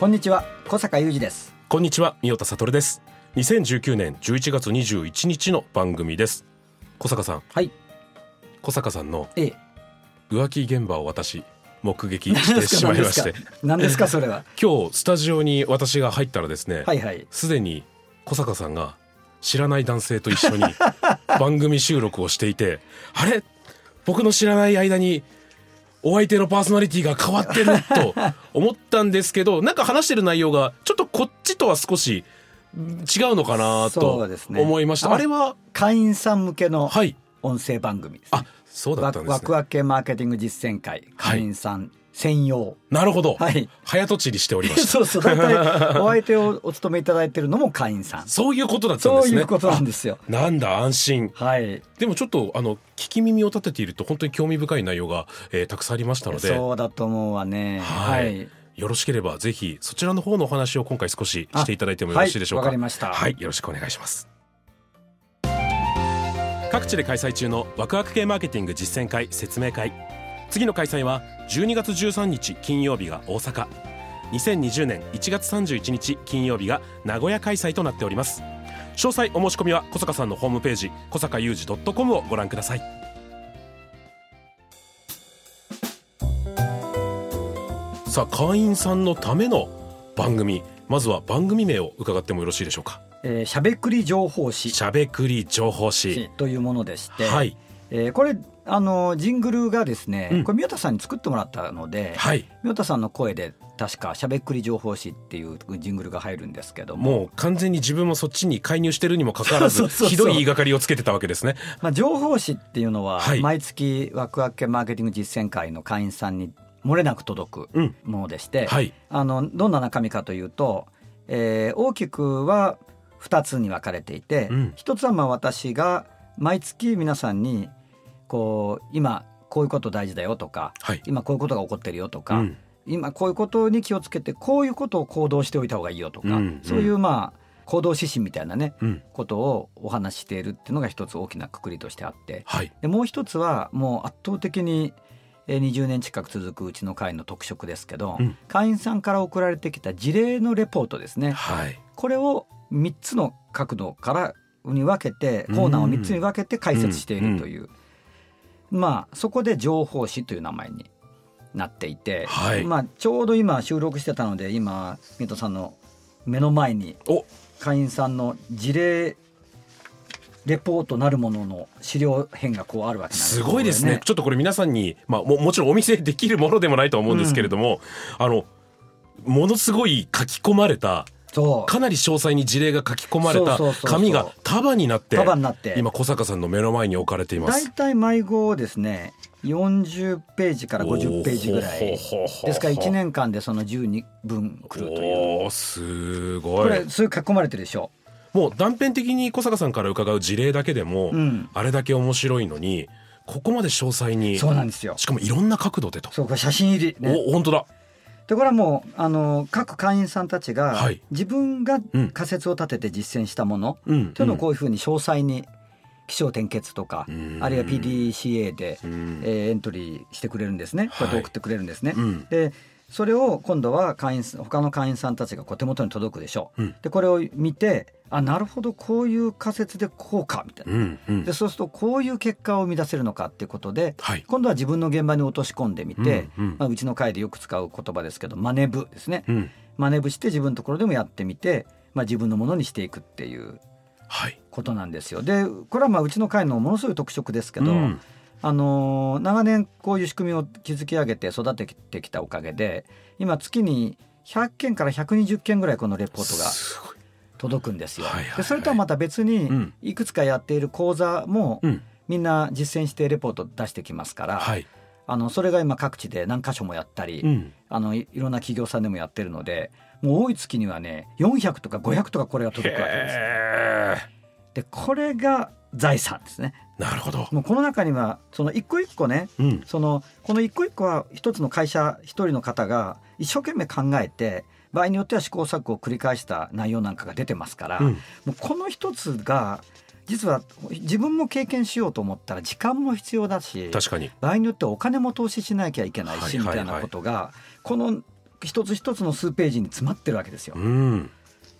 こんにちは小坂雄二です。こんにちは三代田悟です。2019年11月21日の番組です。小坂さん。はい。小坂さんのええ。浮気現場を私目撃してしまいまして。何ですかそれは。今日スタジオに私が入ったらですねはいはい。すでに小坂さんが知らない男性と一緒に番組収録をしていて あれ？僕の知らない間にお相手のパーソナリティが変わってると思ったんですけど なんか話してる内容がちょっとこっちとは少し違うのかなと思いました、ああれは？会員さん向けのはい。音声番組です、あそうだわったんですね。ワクワク系マーケティング実践会会員さん専用、なるほど、はい。早とちりしておりました そうそう。大体お相手をお務めいただいてるのも会員さん。そういうことだったんですね。そういうことなんですよ。あなんだ安心。はい。でもちょっとあの聞き耳を立てていると本当に興味深い内容が、えーたくさんありましたので。そうだと思うわね。はい。よろしければぜひそちらの方のお話を今回少ししていただいてもよろしいでしょうか。はいわかりました。はい。よろしくお願いします。各地で開催中のワクワク系マーケティング実践会説明会次の開催は12月13日金曜日が大阪。2020年1月31日金曜日が名古屋開催となっております。詳細お申し込みは小坂さんのホームページ小坂雄二 .com をご覧ください。さあ会員さんのための番組まずは番組名を伺ってもよろしいでしょうか。えーしゃべくり情報誌。しゃべくり情報誌。というものでして、はい。えーこれあのジングルがですね、うん。これ宮田さんに作ってもらったので、はい。宮田さんの声で確か「しゃべくり情報誌」っていうジングルが入るんですけども。もう完全に自分もそっちに介入してるにもかかわらず ひどい言いがかりをつけてたわけですね。まあ、情報誌っていうのは、はい。毎月ワクワク系マーケティング実践会の会員さんに漏れなく届くうん。ものでして、はい。あのどんな中身かというと、えー大きくは2つに分かれていて、うん。一つはまあ私が毎月皆さんにこう今こういうこと大事だよとかはい。今こういうことが起こってるよとか、うん。今こういうことに気をつけてこういうことを行動しておいた方がいいよとか、うんそういうまあ行動指針みたいなねうん。ことをお話ししているっていうのが一つ大きなくくりとしてあってはい。でもう一つはもう圧倒的にえー20年近く続くうちの会の特色ですけど、うん。会員さんから送られてきた事例のレポートですね。はい。これを3つの角度からに分けてコーナーを3つに分けて解説しているという、まあそこで情報誌という名前になっていて、はい。まあ、ちょうど今収録してたので今水戸さんの目の前にお。会員さんの事例レポートなるものの資料編がこうあるわけなんですすごいですね。ちょっとこれ皆さんに、まあ、ももちろんお見せできるものでもないとは思うんですけれども、あのものすごい書き込まれたかなり詳細に事例が書き込まれた紙が束になって束になって。今小坂さんの目の前に置かれています。大体迷子ですね40ページから50ページぐらい。ですから1年間でその12分くるという。すごい。これそういう書き込まれてるでしょ。もう断片的に小坂さんから伺う事例だけでも、うん。あれだけ面白いのにここまで詳細にそうなんですよ。しかもいろんな角度でと、そうこれ写真入りね。お本当だでこれはもうあの各会員さんたちがはい。自分がうん。仮説を立てて実践したものうん。というのをこういうふうに詳細に気象転結とかうん。あるいは PDCA でうん。えーエントリーしてくれるんですね。こうやって送ってくれるんですね。うん。でそれを今度は会員他の会員さんたちがこう手元に届くでしょう。うんでこれを見てあなるほどこういう仮説でこうかみたいな。うんうんでそうするとこういう結果を生み出せるのかっていうことではい今度は自分の現場に落とし込んでみて、うんうんまあ、うちの会でよく使う言葉ですけどマネブですね。うんマネブして自分のところでもやってみて、まあ、自分のものにしていくっていうはいことなんですよ。でこれはまあうちの会のものすごい特色ですけど、うんあのー長年こういう仕組みを築き上げて育ててきたおかげで今月に100件から120件ぐらいこのレポートが届くんですよ。はいはいはい。でそれとはまた別うにん。いくつかやっている講座もうん。みんな実践してレポート出してきますから、はい。あのそれが今各地で何箇所もやったり、うん。あのいいろんな企業さんでもやってるのでもう多い月にはね400とか500とかこれが届くわけです。へでこれが財産ですね。ーなるほど。もうこの中にはその一個一個ねうん。そのこの一個一個は一つの会社一人の方が一生懸命考えて場合によっては試行錯誤を繰り返した内容なんかが出てますから、うん。もうこの一つが実は自分も経験しようと思ったら時間も必要だし確かに。場合によってはお金も投資しなきゃいけないし、みたいなことがこの一つ一つの数ページに詰まってるわけですよ。うん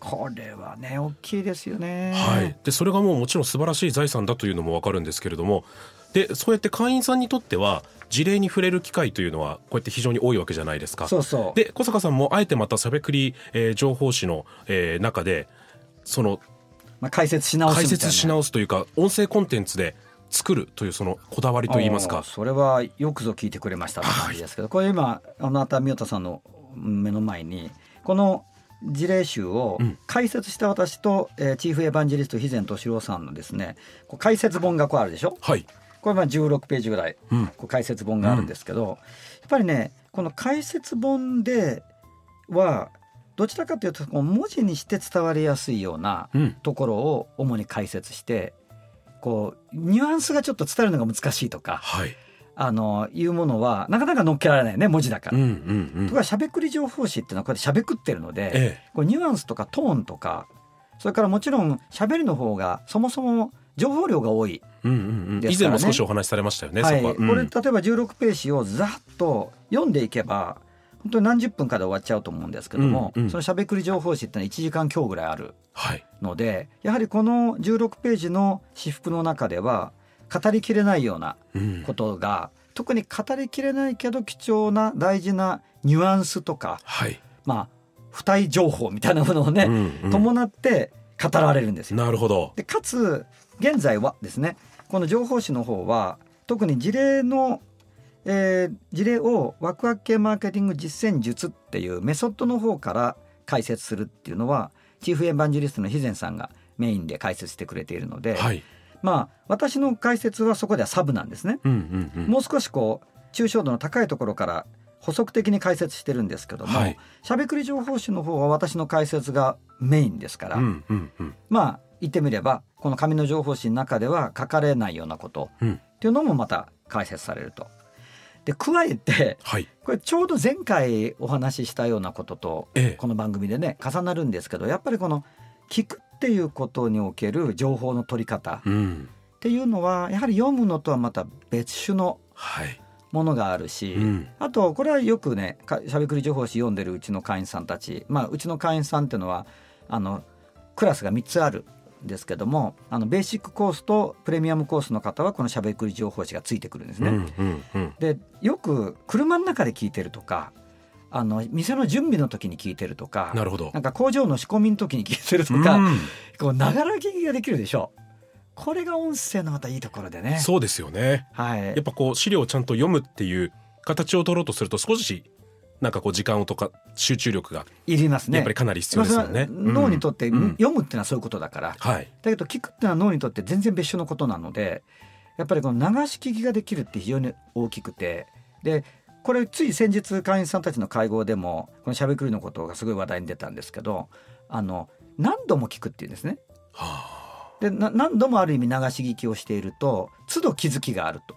これはね大きいですよね。はい、でそれがもうもちろん素晴らしい財産だというのも分かるんですけれどもでそうやって会員さんにとっては事例に触れる機会というのはこうやって非常に多いわけじゃないですか。そうそうで小坂さんもあえてまたしゃべくり、えー情報誌の、えー中でそのまあ、解説し直す解説し直すというか音声コンテンツで作るというそのこだわりといいますか。それはよくぞ聞いてくれましたって感じですけど、これ今あの熱海太さんの目の前にこの事例集をうん。解説した私と、えーチーフエヴァンジェリスト肥前敏郎さんのですねこう解説本がこうあるでしょ？はい、これまあ16ページぐらいうん。こう解説本があるんですけど、やっぱりねこの解説本ではどちらかというとこう文字にして伝わりやすいようなうん。ところを主に解説してこうニュアンスがちょっと伝えるのが難しいとかはいあのいうものはなかなか乗っけられないね文字だから。うんうんうん。とかしゃべくり情報誌っていうのはこうやってしゃべくってるので、えこうニュアンスとかトーンとかそれからもちろんしゃべりの方がそもそも情報量が多い、えうんうんうん。以前も少しお話しされましたよね、はい。そこは。うん。例えば16ページをざっと読んでいけば本当に何十分かで終わっちゃうと思うんですけども、うんうん。そのしゃべくり情報誌ってのは1時間強ぐらいあるはい。のでやはりこの16ページの私服の中では語りきれないようなうん。ことが特に語りきれないけど貴重な大事なニュアンスとかはい、まあ付帯情報みたいなものをね、うんうん。伴って語られるんですよ。なるほど。でかつ現在はですねこの情報誌の方は特に事例の、えー事例をワクワク系マーケティング実践術っていうメソッドの方から解説するっていうのはチーフエヴァンジェリストの肥前さんがメインで解説してくれているので、はいまあ私の解説はそこではサブなんですね。もう少しこう抽象度の高いところから補足的に解説してるんですけども、はい。しゃべくり情報誌の方は私の解説がメインですから、まあ言ってみればこの紙の情報誌の中では書かれないようなことうん。っていうのもまた解説されると。で加えてはい。これちょうど前回お話ししたようなこととええ。この番組でね重なるんですけどやっぱりこの聞くっていうことにおける情報の取り方うんっていうのはやはり読むのとはまた別種のはい。ものがあるし、うん。あとこれはよくねかしゃべくり情報誌読んでるうちの会員さんたちまあうちの会員さんっていうのはあのクラスが3つあるんですけどもあのベーシックコースとプレミアムコースの方はこのしゃべくり情報誌がついてくるんですね。うんうんうん。でよく車の中で聞いてるとかあの店の準備の時に聞いてるとかなるほどなんか工場の仕込みの時に聞いてるとか、うんこうながら聞きができるでしょこれが音声のまたいいところでね。そうですよねはいやっぱこう資料をちゃんと読むっていう形を取ろうとすると少しなんかこう時間をとか集中力がいりますね。やっぱりかなり必要ですよね。脳にとって、うん読むっていうのはそういうことだから、はい。だけど聞くっていうのは脳にとって全然別種のことなのでやっぱりこの流し聞きができるって非常に大きくてでこれつい先日会員さんたちの会合でもこのしゃべくりのことがすごい話題に出たんですけどあの何度も聞くっていうんですね。はでな何度もある意味流し聞きをしていると都度気づきがあると。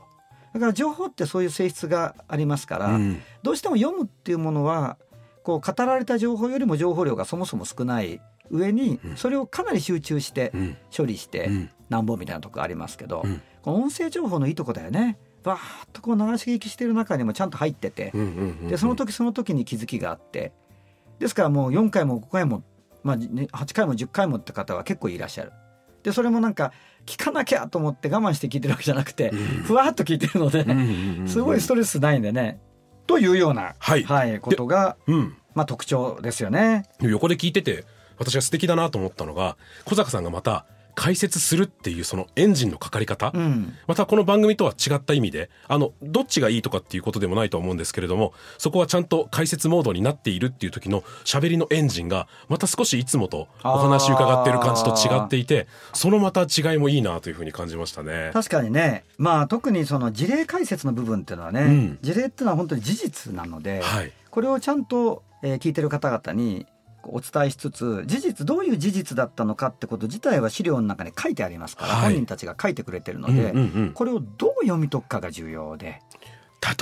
だから情報ってそういう性質がありますから、あ。うん。どうしても読むっていうものはこう語られた情報よりも情報量がそもそも少ない上にうんそれをかなり集中してうん。処理してうん。なんぼみたいなとこありますけど、うんこの音声情報のいいとこだよねバーッとこう流し聞きしてる中にもちゃんと入ってて。でその。時その時に気づきがあってですからもう4回も5回も、まあ、ね8回も10回もって方は結構いらっしゃる。でそれもなんか聞かなきゃと思って我慢して聞いてるわけじゃなくて、うんふわっと聞いてるので。すごいストレスないんでね。というような、はいはい、ことが、うん。まあ、特徴ですよね。横で聞いてて私が素敵だなと思ったのが小坂さんがまた解説するっていうそのエンジンのかかり方、うん。またこの番組とは違った意味であのどっちがいいとかっていうことでもないとは思うんですけれどもそこはちゃんと解説モードになっているっていう時の喋りのエンジンがまた少しいつもとお話伺ってる感じと違っていてそのまた違いもいいなというふうに感じましたね。確かにね。まあ特にその事例解説の部分っていうのはね、うん。事例っていうのは本当に事実なので、はい。これをちゃんと、えー聞いてる方々にお伝えしつつ事実どういう事実だったのかってこと自体は資料の中に書いてありますから、はい。本人たちが書いてくれてるので、うんうんうん。これをどう読み解くかが重要で。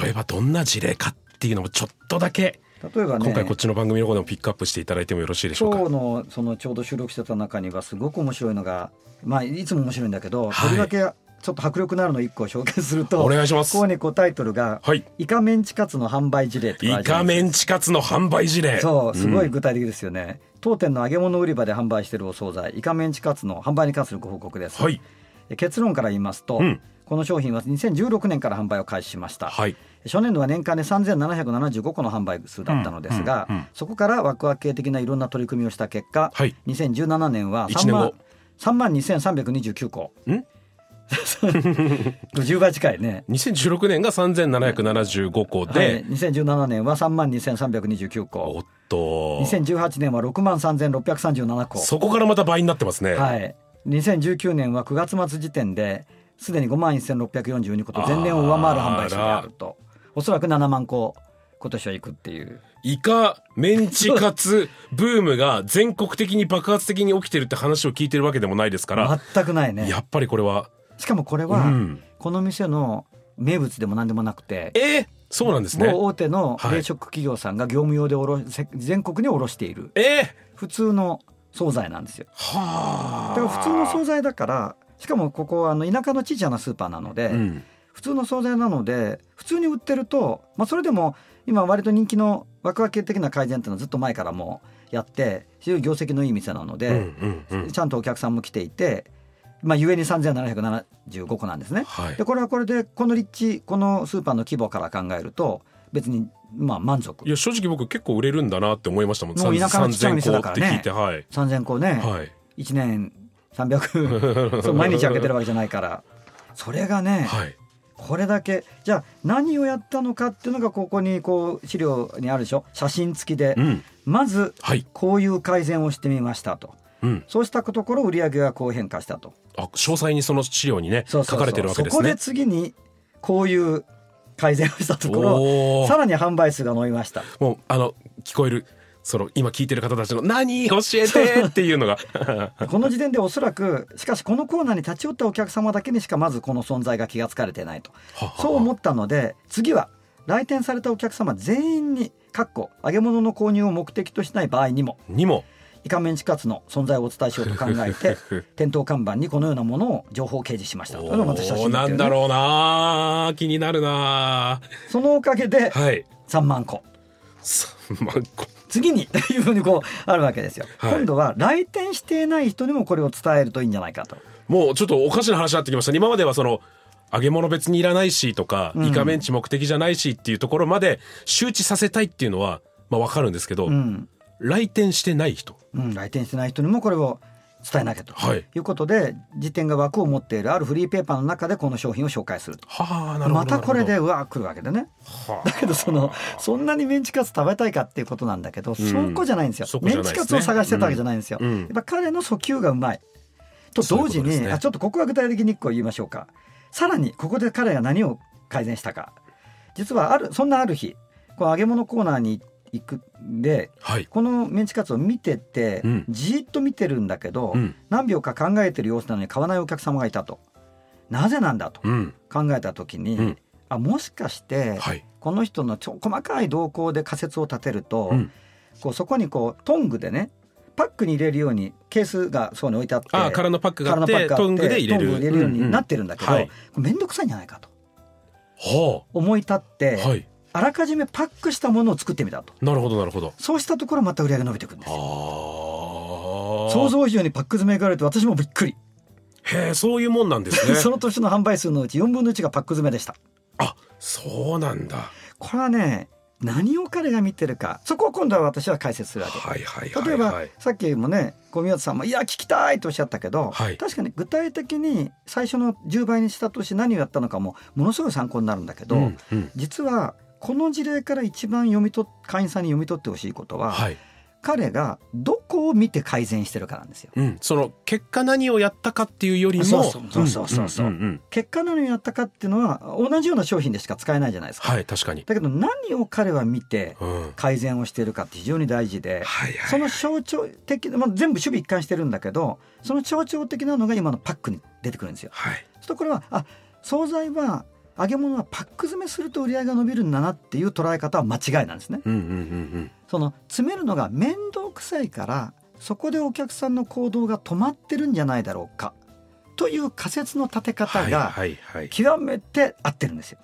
例えばどんな事例かっていうのもちょっとだけ例えばね今回こっちの番組の方でもピックアップしていただいてもよろしいでしょうか？今日のそのちょうど収録してた中にはすごく面白いのがまあいつも面白いんだけど、はい。とりわけちょっと迫力のあるの1個紹介するとお願いします。ここにこうタイトルがはい「イカメンチカツの販売事例」イカメンチカツの販売事例。そうすごいん具体的ですよね、当店の揚げ物売り場で販売しているお惣菜イカメンチカツの販売に関するご報告です、はい。結論から言いますと、うん。この商品は2016年から販売を開始しました、はい。初年度は年間で3775個の販売数だったのですが、うんうんうんそこからワクワク系的ないろんな取り組みをした結果、はい。2017年は3一年後。万3万2329個。ん？10倍近いね。2016年が3775個はい、で、2017年は3万2329お個。っと。2018年は6万3637個。そこからまた倍になってますね、はい、2019年は9月末時点ですでに5万1642個と前年を上回る販売数であると。おそらく7万個今年はいくっていう。イカメンチカツブームが全国的に爆発的に起きてるって話を聞いてるわけでもないですから、全くないね。やっぱりこれはしかもこれはうん。この店の名物でも何でもなくて、えー、そうなんですね。某大手のはい。冷食企業さんが業務用でおろせ全国に卸している。えー、普通の惣菜なんですよ。はあ。だから普通の惣菜だからしかもここはあの田舎の小さなスーパーなので、うん。普通の惣菜なので普通に売ってると、まあ、それでも今割と人気のワクワク系的な改善っていうのはずっと前からもうやって非常に業績のいい店なので、うんうんうん。ちゃんとお客さんも来ていて、まあ、ゆえに3775個なんですね。はい。でこれはこれでこの立地このスーパーの規模から考えると別にまあ満足。いや正直僕結構売れるんだなって思いましたもん。もう田舎のちっちゃい3000店だからね。個って聞いてはい。3000個ね、はい。1年300そう毎日開けてるわけじゃないから。それがね、はい。これだけ。じゃあ何をやったのかっていうのがここにこう資料にあるでしょ？写真付きで、うん。まずはい。こういう改善をしてみましたとうん。そうしたところ売り上げがこう変化したと。あ詳細にその資料にね書かれてるわけですそこでね次にこういう改善をしたとこおろー。さらに販売数が伸びました。もうあの聞こえるその今聞いてる方たちの「何教えて!」っていうのが。この時点でおそらくしかしこのコーナーに立ち寄ったお客様だけにしかまずこの存在が気がつかれてないと。そう思ったので次は来店されたお客様全員にかっこ揚げ物の購入を目的としない場合にも。にもイカメンチカツの存在をお伝えしようと考えて 店頭看板にこのようなものを情報掲示しました。というのがまた写真なんだろうな気になるなそのおかげではい。3万個。3万個。次にというふうにこうあるわけですよ、はい。今度は来店していない人にもこれを伝えるといいんじゃないかと。もうちょっとおかしな話になってきました。今まではその揚げ物別にいらないしとか、うん。イカメンチ目的じゃないしっていうところまで周知させたいっていうのはまあわかるんですけど、うん、来店してない人。うん、来店してない人にもこれを伝えなきゃと、はい。い、うことで時点が枠を持っているあるフリーペーパーの中でこの商品を紹介すると。はあなるほどまたこれでうわー来るわけでね。はあ。だけどそのそんなにメンチカツ食べたいかっていうことなんだけど、そこじゃないんですよ。そこメンチカツを探してたわけじゃないんですよ、うんうん。やっぱ彼の訴求がうまい。と同時にね。あちょっとここは具体的に1個言いましょうか。さらにここで彼が何を改善したか。実はあるそんなある日この揚げ物コーナーに行くんではい。このメンチカツを見てて、うん。じーっと見てるんだけど、うん。何秒か考えてる様子なのに買わないお客様がいたと。なぜなんだとうん。考えた時に、うん。あもしかして、はい。この人のちょ細かい動向で仮説を立てると、うん。こうそこにこうトングでねパックに入れるようにケースがそうに置いてあってああ空のパックがあっててトングで入れるようになってるんだけど、うんうんはい。これめんどくさいんじゃないかとは思い立って、あはいあらかじめパックしたものを作ってみたと。なるほどなるほど。そうしたところまた売り上げ伸びていくんです。想像以上にパック詰めがれて私もびっくり、へえそういうもんなんですね。その年の販売数のうち4分の1がパック詰めでした。あそうなんだ。これはね何を彼が見てるかそこを今度は私は解説するわけ。はいはいはい、はい、例えば、さっきもね小宮さんも「いや聞きたい」とおっしゃったけど、はい、確かに具体的に最初の10倍にした年何をやったのかもものすごい参考になるんだけど、うんうん、実はこの事例から一番読み取会員さんに読み取ってほしいことは、はい、彼がどこを見て改善してるかなんですよ。うん、その結果何をやったかっていうよりもそうそうそうそう,、結果何をやったかっていうのは同じような商品でしか使えないじゃないですか。はい確かに。だけど何を彼は見て改善をしているかって非常に大事で、その象徴的まあ、全部守備一貫してるんだけどその象徴的なのが今のパックに出てくるんですよ。はい、とこれはあ惣菜は揚げ物はパック詰めすると売り上げが伸びるんだなっていう捉え方は間違いなんですね。うんうんうんうんその詰めるのが面倒くさいからそこでお客さんの行動が止まってるんじゃないだろうかという仮説の立て方が極めて合ってるんですよ。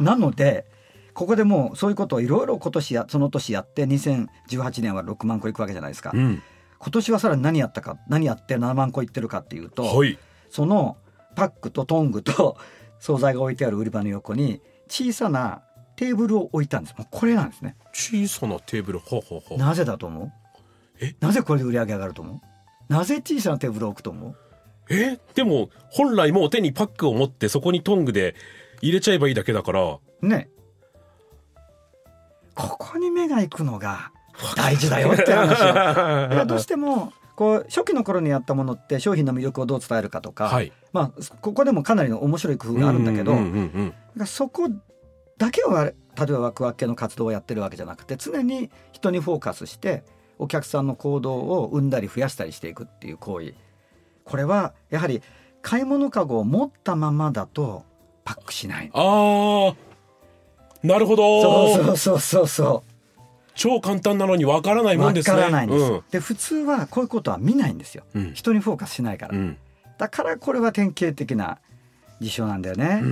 なのでここでもうそういうことをいろいろ今年やその年やって2018年は6万個いくわけじゃないですか。うん、今年はさらに何やったか何やって7万個いってるかっていうと、はい、そのパックとトングと惣菜が置いてある売り場の横に小さなテーブルを置いたんです。これなんですね。小さなテーブル？ほうほうほう。なぜだと思う？え？なぜこれで売り上げ上がると思う？なぜ小さなテーブルを置くと思う？え？でも本来もう手にパックを持ってそこにトングで入れちゃえばいいだけだから。ね。ここに目が行くのが大事だよって話よ。どうしてもこう初期の頃にやったものって商品の魅力をどう伝えるかとか、はい、まあここでもかなりの面白い工夫があるんだけど、そこだけを例えばワクワク系の活動をやってるわけじゃなくて常に人にフォーカスしてお客さんの行動を生んだり増やしたりしていくっていう行為。これはやはり買い物かごを持ったままだとパックしない。あなるほど。そうそうそうそうそう超簡単なのにわからないもんですね。わからないんです、うん、で普通はこういうことは見ないんですよ、うん、人にフォーカスしないから、うん、だからこれは典型的な事象なんだよね。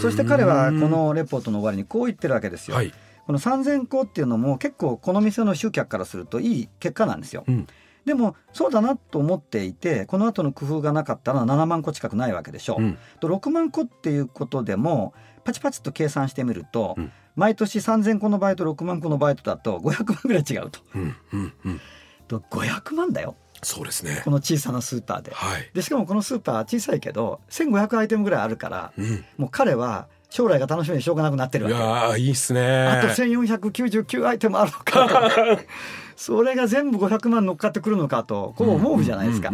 そして彼はこのレポートの終わりにこう言ってるわけですよ、はい、この3,000個っていうのも結構この店の集客からするといい結果なんですよ、うん、でもそうだなと思っていてこの後の工夫がなかったら7万個近くないわけでしょ。う、うん、と6万個っていうことでもパチパチと計算してみると、うん、毎年3,000個のバイト6万個のバイトだと500万ぐらい違うと。うんうんうん、と500万だよ。そうですね。この小さなスーパーで。はい、でしかもこのスーパー小さいけど1500アイテムぐらいあるから、うん、もう彼は将来が楽しみでしょうがなくなってるわけ。いやいいっすね。あと1499アイテムあるのかと。それが全部500万乗っかってくるのかとこう思うじゃないですか。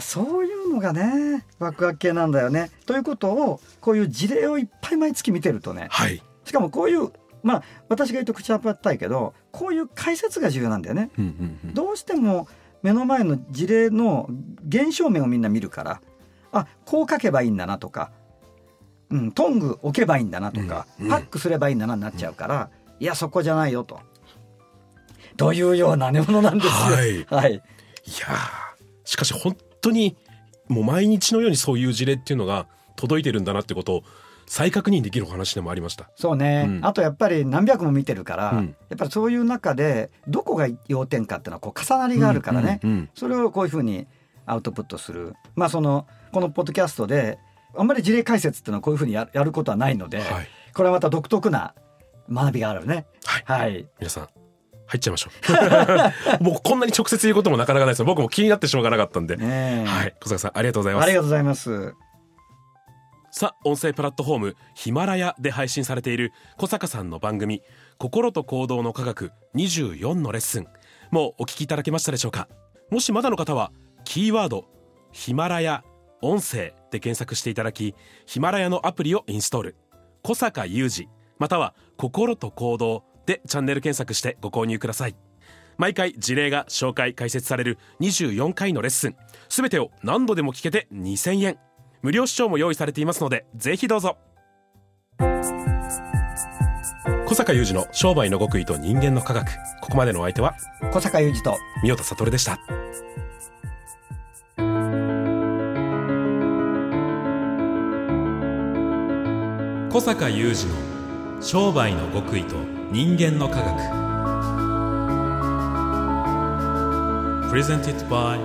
そういうのがねワクワク系なんだよね。ということをこういう事例をいっぱい毎月見てるとね、はい、しかもこういうまあ私が言うと口はぱったいけどこういう解説が重要なんだよね。どうしても目の前の事例の現象面をみんな見るからあこう書けばいいんだなとか、うん、トング置けばいいんだなとか、うん、パックすればいいんだなになっちゃうから、いやそこじゃないよと。というようなものなんですよ。はい。はい、いやしかし本当にもう毎日のようにそういう事例っていうのが届いてるんだなってことを再確認できる話でもありました。そうね、うん、あとやっぱり何百も見てるから、うん、やっぱりそういう中でどこが要点かっていうのはこう重なりがあるからね、うんうんうん、それをこういうふうにアウトプットする。まあそのこのポッドキャストであんまり事例解説っていうのはこういうふうにやることはないので、はい、これはまた独特な学びがあるね。はい、はい、皆さん入っちゃいましょう。もうこんなに直接言うこともなかなかないです僕も気になってしょうがなかったんで。ね、はい。小坂さんありがとうございます。ありがとうございます。さあ音声プラットフォームヒマラヤで配信されている小坂さんの番組心と行動の科学24のレッスンもうお聞きいただけましたでしょうか？もしまだの方はキーワードヒマラヤ音声で検索していただきヒマラヤのアプリをインストール小坂雄二または心と行動でチャンネル検索してご購入ください。毎回事例が紹介解説される24回のレッスン。すべてを何度でも聞けて2000円。無料視聴も用意されていますのでぜひどうぞ。小坂雄二の商売の極意と人間の科学。ここまでのお相手は小坂雄二と三代田悟でした。小坂雄二の商売の極意と人間の科学。プレゼンティットバイ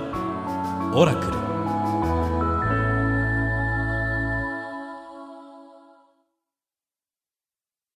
オラクル